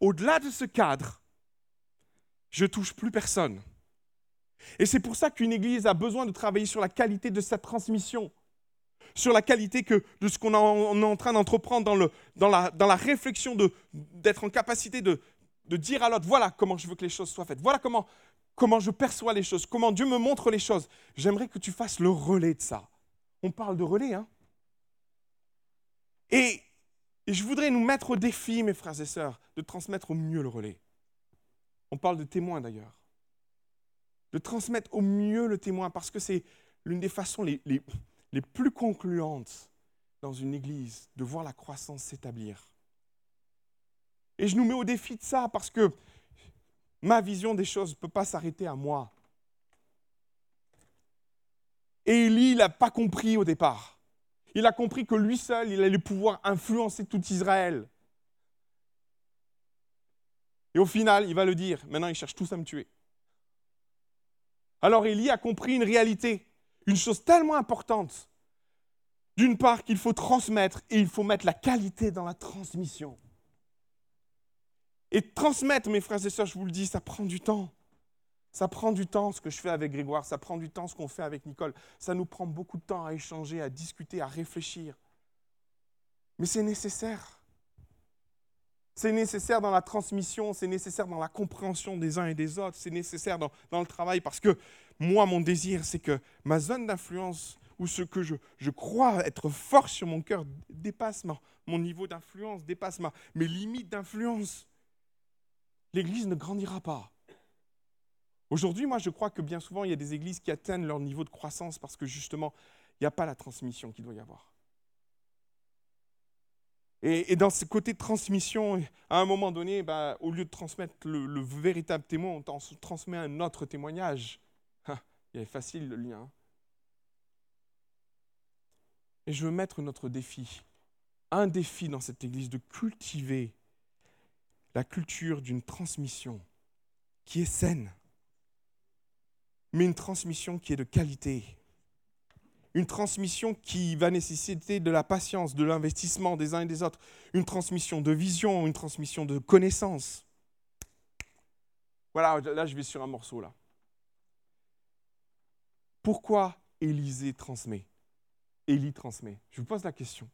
Au-delà de ce cadre, je touche plus personne. Et c'est pour ça qu'une église a besoin de travailler sur la qualité de sa transmission, sur la qualité de ce qu'on est en train d'entreprendre dans, la, réflexion d'être en capacité de, dire à l'autre, voilà comment je veux que les choses soient faites, voilà comment, je perçois les choses, comment Dieu me montre les choses. J'aimerais que tu fasses le relais de ça. On parle de relais, hein et, je voudrais nous mettre au défi, mes frères et sœurs, de transmettre au mieux le relais. On parle de témoins d'ailleurs. De transmettre au mieux le témoin, parce que c'est l'une des façons plus concluantes dans une église de voir la croissance s'établir. Et je nous mets au défi de ça parce que Ma vision des choses ne peut pas s'arrêter à moi. Et Élie, n'a pas compris au départ. Il a compris que lui seul, il allait pouvoir influencer tout Israël. Et au final, il va le dire, maintenant ils cherchent tous à me tuer. Alors Élie a compris une réalité, une chose tellement importante. D'une part, qu'il faut transmettre et il faut mettre la qualité dans la transmission. Et transmettre, mes frères et sœurs, je vous le dis, ça prend du temps. Ça prend du temps ce que je fais avec Grégoire, ça prend du temps ce qu'on fait avec Nicole. Ça nous prend beaucoup de temps à échanger, à discuter, à réfléchir. Mais c'est nécessaire. C'est nécessaire dans la transmission, c'est nécessaire dans la compréhension des uns et des autres, c'est nécessaire dans, le travail parce que moi, mon désir, c'est que ma zone d'influence ou ce que je, je, crois être fort sur mon cœur dépasse mon niveau d'influence, dépasse ma, mes limites d'influence. L'Église ne grandira pas. Aujourd'hui, moi, je crois que bien souvent, il y a des églises qui atteignent leur niveau de croissance parce que justement, il n'y a pas la transmission qu'il doit y avoir. Et, dans ce côté de transmission, à un moment donné, bah, au lieu de transmettre le, véritable témoin, on transmet un autre témoignage. Il est facile le lien. Et je veux mettre notre défi, un défi dans cette église, de cultiver la culture d'une transmission qui est saine, mais une transmission qui est de qualité, une transmission qui va nécessiter de la patience, de l'investissement des uns et des autres, une transmission de vision, une transmission de connaissance. Voilà, là je vais sur un morceau là. Pourquoi Élisée transmet? Élie transmet. Je vous pose la question.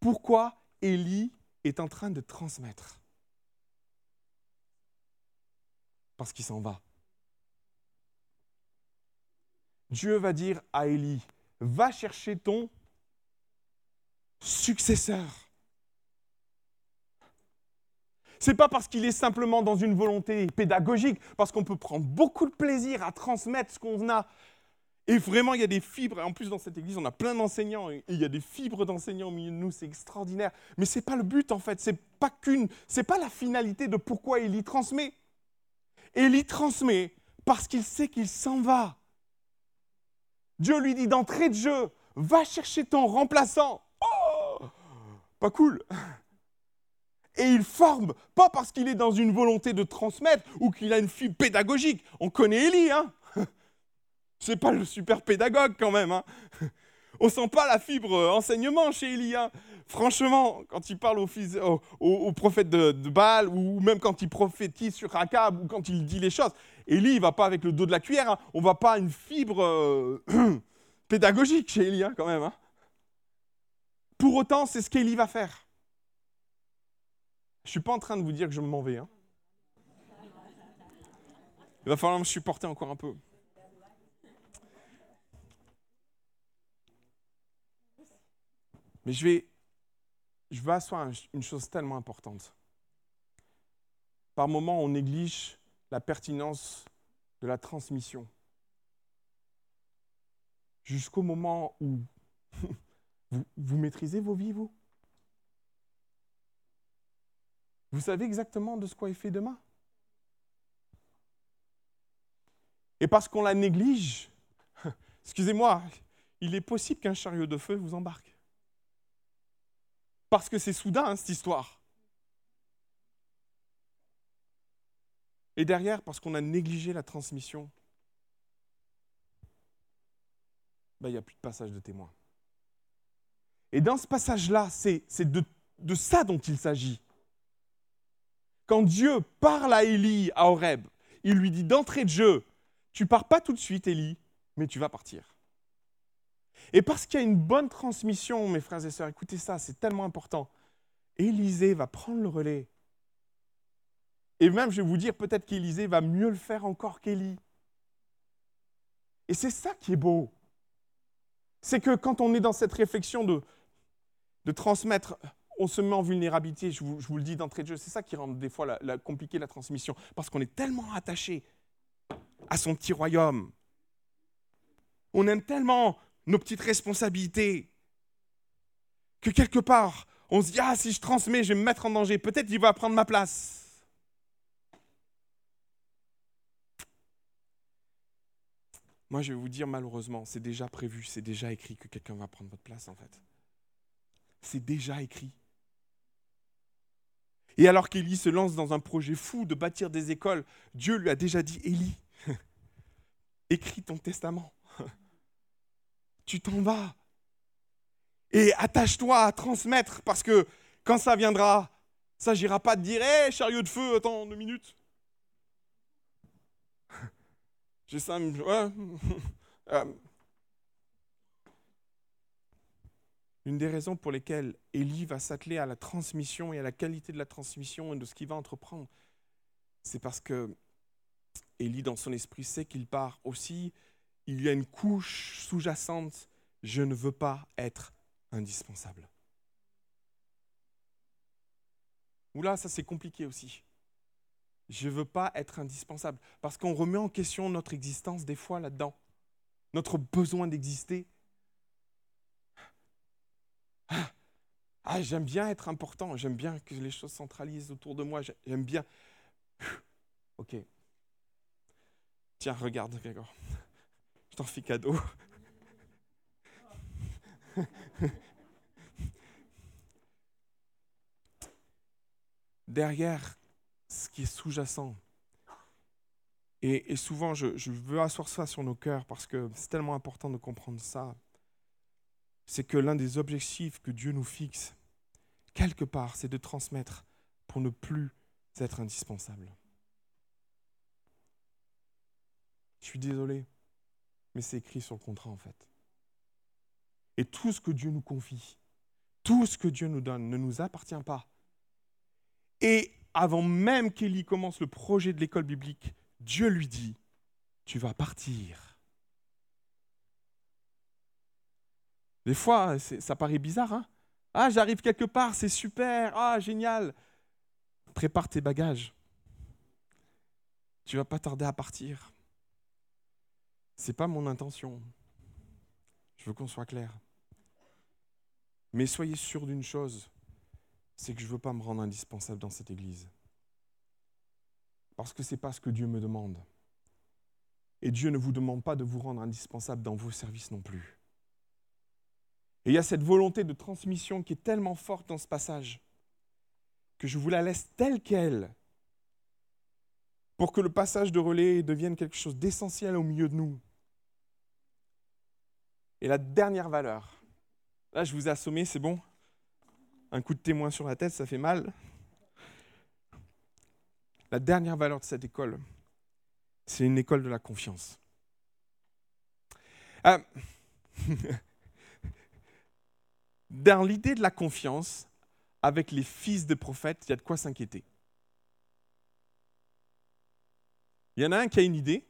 Pourquoi Élie est en train de transmettre? Parce qu'il s'en va. Dieu va dire à Élie, va chercher ton successeur. C'est pas parce qu'il est simplement dans une volonté pédagogique, parce qu'on peut prendre beaucoup de plaisir à transmettre ce qu'on a. Et vraiment, il y a des fibres. En plus, dans cette église, on a plein d'enseignants. Et il y a des fibres d'enseignants au milieu de nous. C'est extraordinaire. Mais ce n'est pas le but, en fait. C'est pas qu'une. C'est pas la finalité de pourquoi Élie transmet. Élie transmet parce qu'il sait qu'il s'en va. Dieu lui dit d'entrée de jeu, va chercher ton remplaçant. Oh Pas cool. Et il forme, pas parce qu'il est dans une volonté de transmettre ou qu'il a une fibre pédagogique. On connaît Élie, hein [LAUGHS] C'est pas le super pédagogue quand même, hein [LAUGHS] On sent pas la fibre enseignement chez Élie, hein Franchement, quand il parle au, prophète de, Baal, ou même quand il prophétise sur Rakab, ou quand il dit les choses, Élie, il va pas avec le dos de la cuillère. Hein. On va pas une fibre euh, [CLEARS THROAT] pédagogique chez Élie, hein, quand même. Hein. Pour autant, c'est ce qu'Élie va faire. Je ne suis pas en train de vous dire que je m'en vais. Il va falloir me supporter encore un peu. Mais je vais, je vais asseoir une chose tellement importante. Par moments, on néglige la pertinence de la transmission. Jusqu'au moment où [LAUGHS] vous, maîtrisez vos vies, vous? Vous savez exactement de ce quoi est fait demain? Et parce qu'on la néglige, [LAUGHS] excusez-moi, il est possible qu'un chariot de feu vous embarque. Parce que c'est soudain, cette histoire. Et derrière, parce qu'on a négligé la transmission, ben, il n'y a plus de passage de témoin. Et dans ce passage-là, c'est de, ça dont il s'agit. Quand Dieu parle à Élie, à Horeb, il lui dit d'entrée de jeu, tu pars pas tout de suite, Élie, mais tu vas partir. Et parce qu'il y a une bonne transmission, mes frères et sœurs, écoutez ça, c'est tellement important. Élisée va prendre le relais. Et même, je vais vous dire, peut-être qu'Élisée va mieux le faire encore qu'Élie. Et c'est ça qui est beau. C'est que quand on est dans cette réflexion de, de transmettre, on se met en vulnérabilité, je vous, le dis d'entrée de jeu, c'est ça qui rend des fois la, la, compliqué la transmission, parce qu'on est tellement attaché à son petit royaume. On aime tellement nos petites responsabilités que quelque part, on se dit, ah, si je transmets, je vais me mettre en danger, peut-être il va prendre ma place. Moi, je vais vous dire malheureusement, c'est déjà prévu, c'est déjà écrit que quelqu'un va prendre votre place en fait. C'est déjà écrit. Et alors qu'Élie se lance dans un projet fou de bâtir des écoles, Dieu lui a déjà dit, Élie, [LAUGHS] écris ton testament. [LAUGHS] tu t'en vas. Et attache-toi à transmettre, parce que quand ça viendra, ça n'ira pas te dire, hé, chariot de feu, attends deux minutes. [LAUGHS] J'ai ça. Ouais. Euh, Une des raisons pour lesquelles Élie va s'atteler à la transmission et à la qualité de la transmission et de ce qu'il va entreprendre, c'est parce que Élie, dans son esprit, sait qu'il part aussi. Il y a une couche sous-jacente. Je ne veux pas être indispensable. Oula, ça c'est compliqué aussi. Je ne veux pas être indispensable. Parce qu'on remet en question notre existence des fois là-dedans. Notre besoin d'exister. Ah, ah, j'aime bien être important. J'aime bien que les choses centralisent autour de moi. J'aime bien. Ok. Tiens, regarde, Grégoire. [LAUGHS] Je t'en fais cadeau. [LAUGHS] Derrière ce qui est sous-jacent, et, souvent je, je veux asseoir ça sur nos cœurs parce que c'est tellement important de comprendre ça, c'est que l'un des objectifs que Dieu nous fixe, quelque part, c'est de transmettre pour ne plus être indispensable. Je suis désolé, mais c'est écrit sur le contrat en fait. Et tout ce que Dieu nous confie, tout ce que Dieu nous donne ne nous appartient pas. Et avant même qu'Élie commence le projet de l'école biblique, Dieu lui dit, tu vas partir. Des fois, ça paraît bizarre. Hein? Ah, j'arrive quelque part, c'est super. Ah, génial. Prépare tes bagages. Tu vas pas tarder à partir. C'est pas mon intention. Je veux qu'on soit clair. Mais soyez sûr d'une chose, c'est que je ne veux pas me rendre indispensable dans cette église. Parce que ce n'est pas ce que Dieu me demande. Et Dieu ne vous demande pas de vous rendre indispensable dans vos services non plus. Et il y a cette volonté de transmission qui est tellement forte dans ce passage que je vous la laisse telle qu'elle pour que le passage de relais devienne quelque chose d'essentiel au milieu de nous. Et la dernière valeur, là je vous ai assommé, c'est bon Un coup de témoin sur la tête, ça fait mal. La dernière valeur de cette école, c'est une école de la confiance. Ah. [LAUGHS] Dans l'idée de la confiance, avec les fils de prophètes, il y a de quoi s'inquiéter. Il y en a un qui a une idée,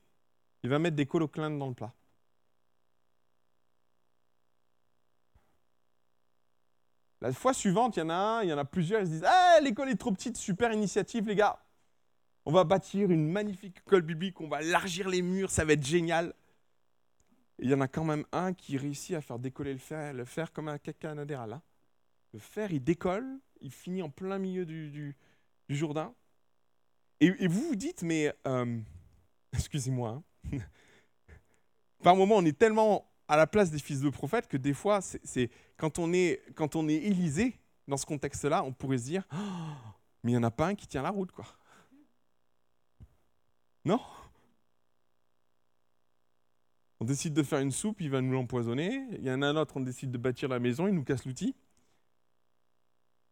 il va mettre des coloclines dans le plat. La fois suivante, il y en a un, il y en a plusieurs, ils se disent Ah, l'école est trop petite, super initiative, les gars. On va bâtir une magnifique école biblique, on va élargir les murs, ça va être génial. Il y en a quand même un qui réussit à faire décoller le fer, le fer comme un caca Hein. Le fer, il décolle, il finit en plein milieu du, Jourdain. Et, vous vous dites, mais euh, [LAUGHS] excusez-moi, hein. [LAUGHS] par moment, on est tellement à la place des fils de prophètes que des fois, c'est quand on est quand on est Élisée dans ce contexte-là, on pourrait se dire, [GASPS] mais il n'y en a pas un qui tient la route, quoi. Non? On décide de faire une soupe, il va nous l'empoisonner. Il y en a un autre, on décide de bâtir la maison, il nous casse l'outil.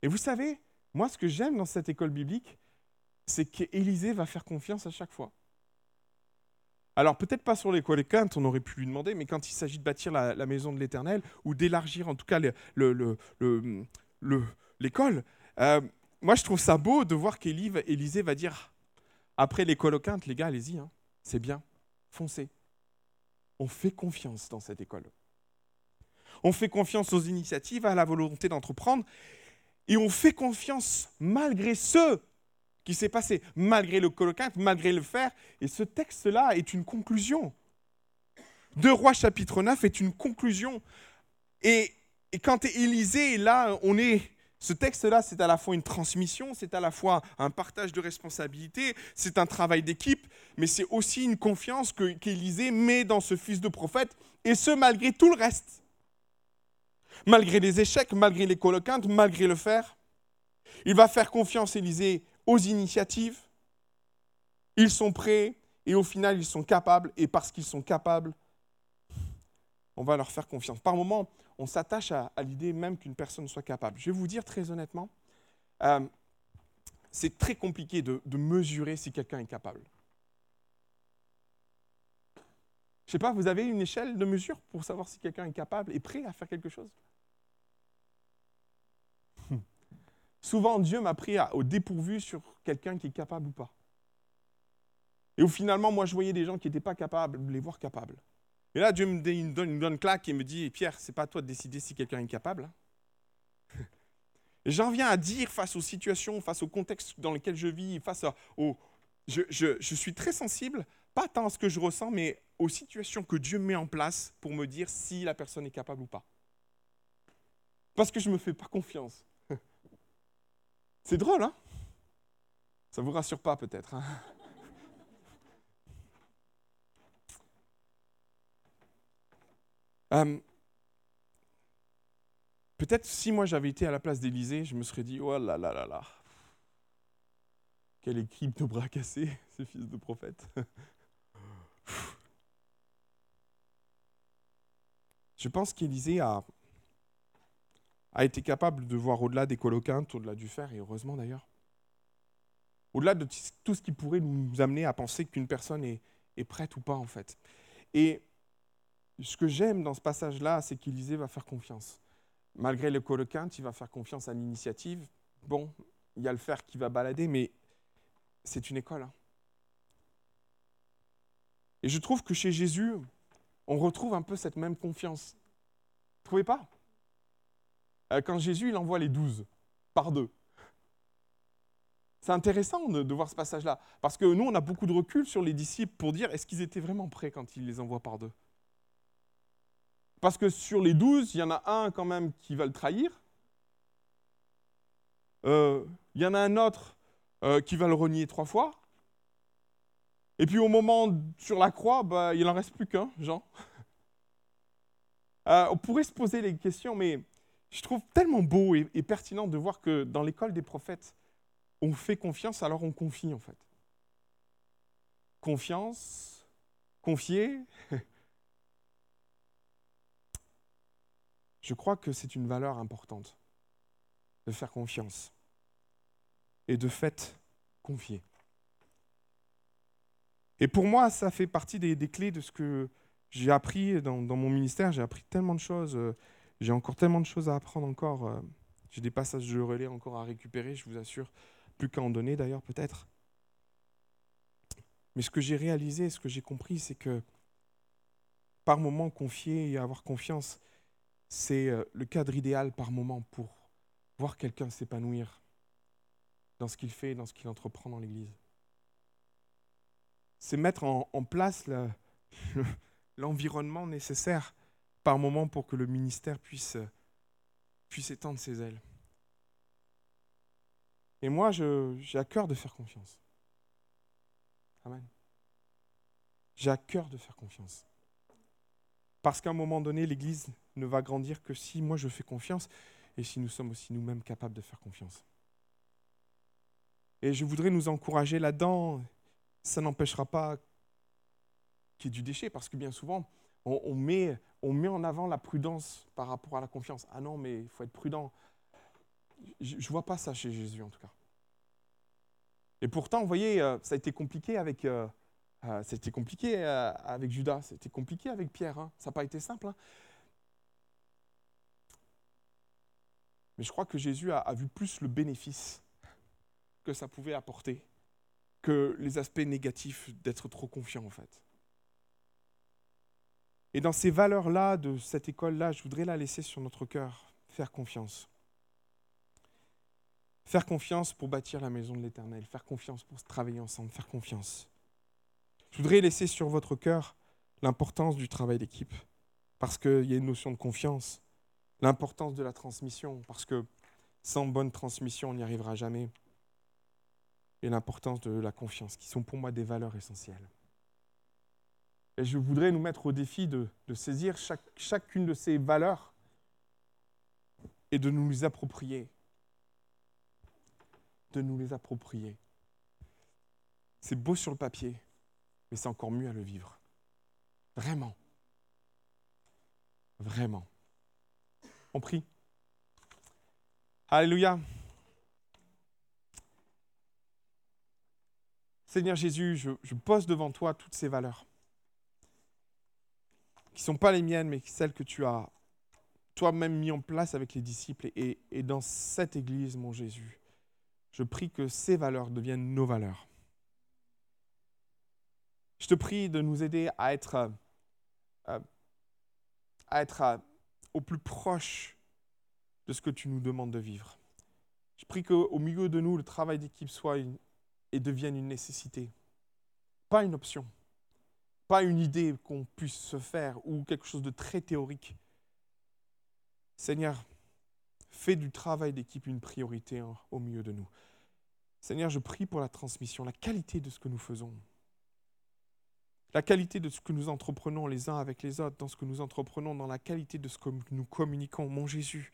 Et vous savez, moi, ce que j'aime dans cette école biblique, c'est qu'Élisée va faire confiance à chaque fois. Alors peut-être pas sur les quintes, on aurait pu lui demander, mais quand il s'agit de bâtir la, maison de l'Éternel, ou d'élargir en tout cas l'école, euh, moi je trouve ça beau de voir qu'Élisée va dire, après les quintes, les gars, allez-y, hein, c'est bien, foncez. On fait confiance dans cette école. On fait confiance aux initiatives, à la volonté d'entreprendre, et on fait confiance malgré ceux qui s'est passé, malgré le coloquinte, malgré le fer. Et ce texte-là est une conclusion. Deux Rois chapitre 9 est une conclusion. Et, et quand Élisée, là, on est... Ce texte-là, c'est à la fois une transmission, c'est à la fois un partage de responsabilité, c'est un travail d'équipe, mais c'est aussi une confiance qu'Élisée met dans ce fils de prophète, et ce, malgré tout le reste. Malgré les échecs, malgré les coloquintes, malgré le fer. Il va faire confiance, Élisée, aux initiatives. Ils sont prêts et au final, ils sont capables. Et parce qu'ils sont capables, on va leur faire confiance. Par moments, on s'attache à, l'idée même qu'une personne soit capable. Je vais vous dire très honnêtement, euh, c'est très compliqué de, mesurer si quelqu'un est capable. Je ne sais pas, vous avez une échelle de mesure pour savoir si quelqu'un est capable et prêt à faire quelque chose? Souvent Dieu m'a pris au dépourvu sur quelqu'un qui est capable ou pas. Et où finalement, moi, je voyais des gens qui n'étaient pas capables, les voir capables. Et là, Dieu me donne une claque et me dit Pierre, c'est pas à toi de décider si quelqu'un est capable. [LAUGHS] Et j'en viens à dire face aux situations, face au contexte dans lequel je vis, face au. Je, je, suis très sensible, pas tant à ce que je ressens, mais aux situations que Dieu met en place pour me dire si la personne est capable ou pas. Parce que je ne me fais pas confiance. [LAUGHS] C'est drôle, hein Ça ne vous rassure pas peut-être. Hein euh, peut-être si moi j'avais été à la place d'Élysée, je me serais dit, oh là là là là, quelle équipe de bras cassés, [LAUGHS] ces fils de prophètes. [LAUGHS] Je pense qu'Élysée a, a été capable de voir au-delà des coloquintes, au-delà du fer, et heureusement d'ailleurs. Au-delà de tout ce qui pourrait nous amener à penser qu'une personne est, prête ou pas, en fait. Et ce que j'aime dans ce passage-là, c'est qu'Élisée va faire confiance. Malgré les coloquintes, il va faire confiance à l'initiative. Bon, il y a le fer qui va balader, mais c'est une école. Hein. Et je trouve que chez Jésus, on retrouve un peu cette même confiance. Vous trouvez pas? Euh, Quand Jésus il envoie les douze par deux. C'est intéressant de, voir ce passage-là, parce que nous, on a beaucoup de recul sur les disciples pour dire est-ce qu'ils étaient vraiment prêts quand il les envoie par deux? Parce que sur les douze, il y en a un quand même qui va le trahir. Euh, il y en a un autre euh, qui va le renier trois fois. Et puis au moment sur la croix, bah, il n'en reste plus qu'un, Jean. [LAUGHS] Euh, on pourrait se poser les questions, mais je trouve tellement beau et, pertinent de voir que dans l'école des prophètes, on fait confiance, alors on confie en fait. Confiance, confier. Je crois que c'est une valeur importante de faire confiance et de fait confier. Et pour moi, ça fait partie des, clés de ce que j'ai appris dans, mon ministère. J'ai appris tellement de choses. Euh, j'ai encore tellement de choses à apprendre encore. Euh, j'ai des passages de relais encore à récupérer, je vous assure. Plus qu'à en donner d'ailleurs, peut-être. Mais ce que j'ai réalisé, ce que j'ai compris, c'est que par moment, confier et avoir confiance, c'est euh, le cadre idéal par moment pour voir quelqu'un s'épanouir dans ce qu'il fait et dans ce qu'il entreprend dans l'Église c'est mettre en, place l'environnement nécessaire par moment pour que le ministère puisse, puisse étendre ses ailes. Et moi, j'ai à cœur de faire confiance. Amen. J'ai à cœur de faire confiance. Parce qu'à un moment donné, l'Église ne va grandir que si moi je fais confiance et si nous sommes aussi nous-mêmes capables de faire confiance. Et je voudrais nous encourager là-dedans ça n'empêchera pas qu'il y ait du déchet, parce que bien souvent, on, met, on met en avant la prudence par rapport à la confiance. Ah non, mais il faut être prudent. Je ne vois pas ça chez Jésus, en tout cas. Et pourtant, vous voyez, euh, ça a été compliqué avec, euh, euh, compliqué avec Judas, c'était compliqué avec Pierre. Hein. Ça n'a pas été simple. Hein. Mais je crois que Jésus a vu plus le bénéfice que ça pouvait apporter que les aspects négatifs d'être trop confiant en fait. Et dans ces valeurs-là, de cette école-là, je voudrais la laisser sur notre cœur, faire confiance. Faire confiance pour bâtir la maison de l'Éternel, faire confiance pour travailler ensemble, faire confiance. Je voudrais laisser sur votre cœur l'importance du travail d'équipe, parce qu'il y a une notion de confiance, l'importance de la transmission, parce que sans bonne transmission, on n'y arrivera jamais et l'importance de la confiance, qui sont pour moi des valeurs essentielles. Et je voudrais nous mettre au défi de, saisir chacune de ces valeurs et de nous les approprier. De nous les approprier. C'est beau sur le papier, mais c'est encore mieux à le vivre. Vraiment. Vraiment. On prie. Alléluia. Seigneur Jésus, je, pose devant toi toutes ces valeurs qui ne sont pas les miennes, mais celles que tu as toi-même mis en place avec les disciples et, et dans cette Église, mon Jésus. Je prie que ces valeurs deviennent nos valeurs. Je te prie de nous aider à être, euh, euh, au plus proche de ce que tu nous demandes de vivre. Je prie qu'au milieu de nous, le travail d'équipe soit et devienne une nécessité, pas une option, pas une idée qu'on puisse se faire ou quelque chose de très théorique. Seigneur, fais du travail d'équipe une priorité au milieu de nous. Seigneur, je prie pour la transmission, la qualité de ce que nous faisons, la qualité de ce que nous entreprenons les uns avec les autres, dans ce que nous entreprenons, dans la qualité de ce que nous communiquons. Mon Jésus,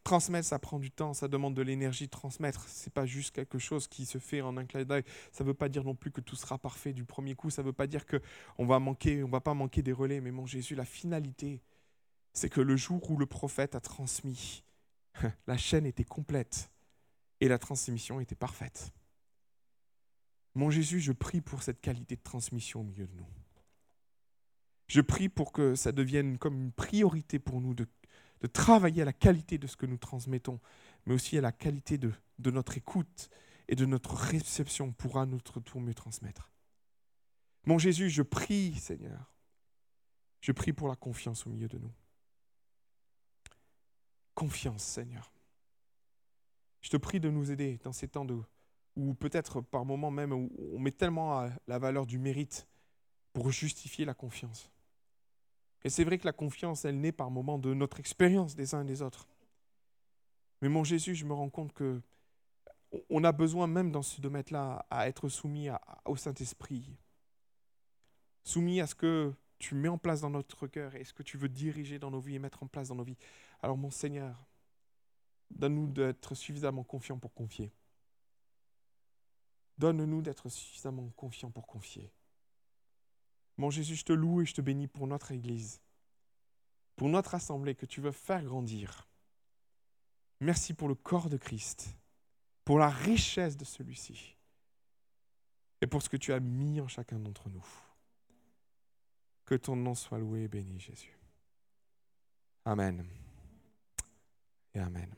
transmettre, ça prend du temps, ça demande de l'énergie. Transmettre, ce n'est pas juste quelque chose qui se fait en un clin d'œil. Ça ne veut pas dire non plus que tout sera parfait du premier coup. Ça ne veut pas dire qu'on va manquer, on va pas manquer des relais. Mais mon Jésus, la finalité, c'est que le jour où le prophète a transmis, [LAUGHS] la chaîne était complète et la transmission était parfaite. Mon Jésus, je prie pour cette qualité de transmission au milieu de nous. Je prie pour que ça devienne comme une priorité pour nous de, travailler à la qualité de ce que nous transmettons, mais aussi à la qualité de, notre écoute et de notre réception pour à notre tour mieux transmettre. Mon Jésus, je prie, Seigneur, je prie pour la confiance au milieu de nous. Confiance, Seigneur. Je te prie de nous aider dans ces temps de, ou peut-être par moments même où on met tellement la valeur du mérite pour justifier la confiance. Et c'est vrai que la confiance, elle naît par moments de notre expérience des uns et des autres. Mais mon Jésus, je me rends compte que on a besoin même dans ce domaine-là à être soumis au Saint-Esprit, soumis à ce que tu mets en place dans notre cœur et ce que tu veux diriger dans nos vies et mettre en place dans nos vies. Alors mon Seigneur, donne-nous d'être suffisamment confiants pour confier. Donne-nous d'être suffisamment confiants pour confier. Mon Jésus, je te loue et je te bénis pour notre Église, pour notre assemblée que tu veux faire grandir. Merci pour le corps de Christ, pour la richesse de celui-ci et pour ce que tu as mis en chacun d'entre nous. Que ton nom soit loué et béni, Jésus. Amen. Et Amen.